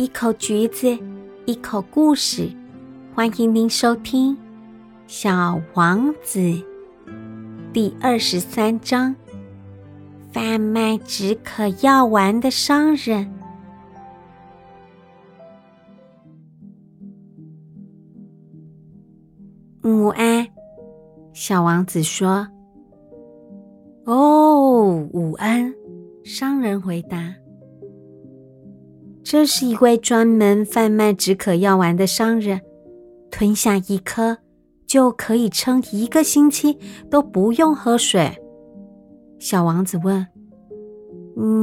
一口橘子，一口故事，欢迎您收听《小王子》第二十三章：贩卖止渴药丸的商人。午安，小王子说。哦，午安，商人回答。这是一位专门贩卖止渴药丸的商人，吞下一颗就可以撑一个星期都不用喝水。小王子问：“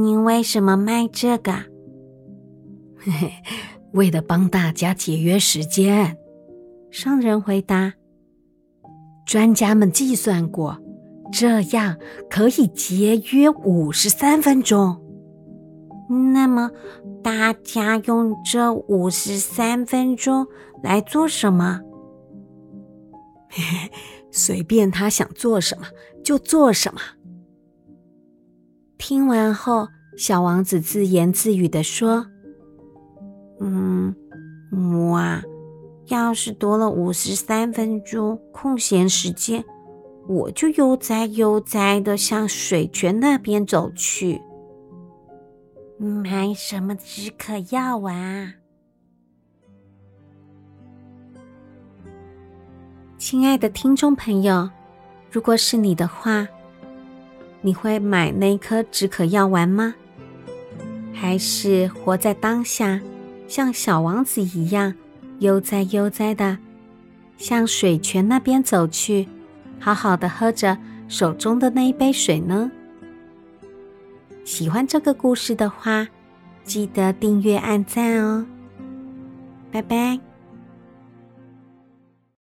你为什么卖这个？”“嘿嘿，为了帮大家节约时间。”商人回答。“专家们计算过。”这样可以节约五十三分钟。那么，大家用这五十三分钟来做什么？随便他想做什么就做什么。听完后，小王子自言自语的说：“嗯，我啊，要是多了五十三分钟空闲时间。”我就悠哉悠哉的向水泉那边走去，买什么止渴药丸？亲爱的听众朋友，如果是你的话，你会买那颗止渴药丸吗？还是活在当下，像小王子一样悠哉悠哉的向水泉那边走去？好好的喝着手中的那一杯水呢。喜欢这个故事的话，记得订阅、按赞哦。拜拜。